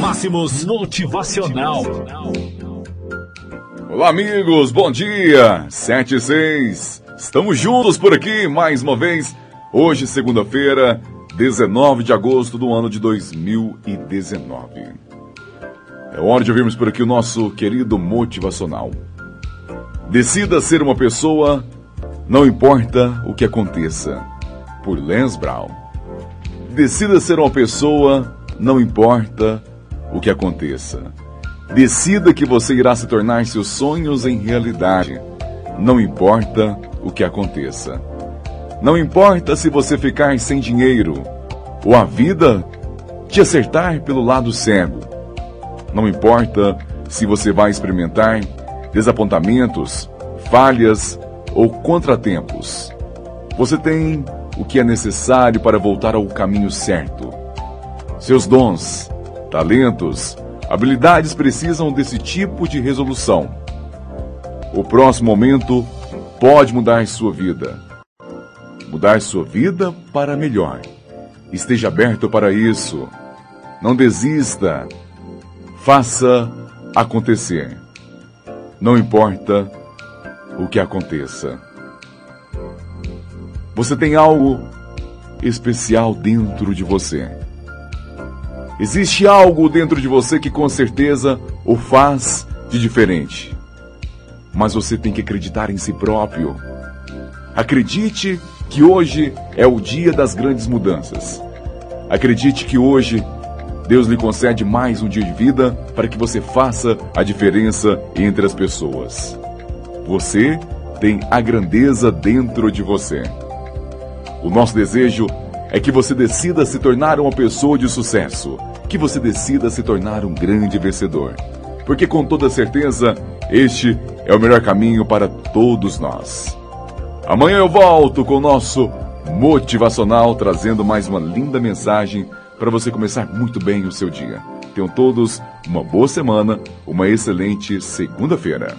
Máximos Motivacional. Olá, amigos, bom dia. 7 e 6. Estamos juntos por aqui mais uma vez. Hoje, segunda-feira, 19 de agosto do ano de 2019. É hora de ouvirmos por aqui o nosso querido motivacional. Decida ser uma pessoa, não importa o que aconteça. Por Lance Brown. Decida ser uma pessoa, não importa o que aconteça. Decida que você irá se tornar seus sonhos em realidade. Não importa o que aconteça. Não importa se você ficar sem dinheiro ou a vida te acertar pelo lado cego. Não importa se você vai experimentar desapontamentos, falhas ou contratempos. Você tem o que é necessário para voltar ao caminho certo. Seus dons, talentos, habilidades precisam desse tipo de resolução. O próximo momento pode mudar sua vida. Mudar sua vida para melhor. Esteja aberto para isso. Não desista. Faça acontecer. Não importa o que aconteça. Você tem algo especial dentro de você. Existe algo dentro de você que com certeza o faz de diferente. Mas você tem que acreditar em si próprio. Acredite que hoje é o dia das grandes mudanças. Acredite que hoje Deus lhe concede mais um dia de vida para que você faça a diferença entre as pessoas. Você tem a grandeza dentro de você. O nosso desejo é que você decida se tornar uma pessoa de sucesso, que você decida se tornar um grande vencedor. Porque com toda certeza, este é o melhor caminho para todos nós. Amanhã eu volto com o nosso motivacional trazendo mais uma linda mensagem para você começar muito bem o seu dia. Tenham todos uma boa semana, uma excelente segunda-feira.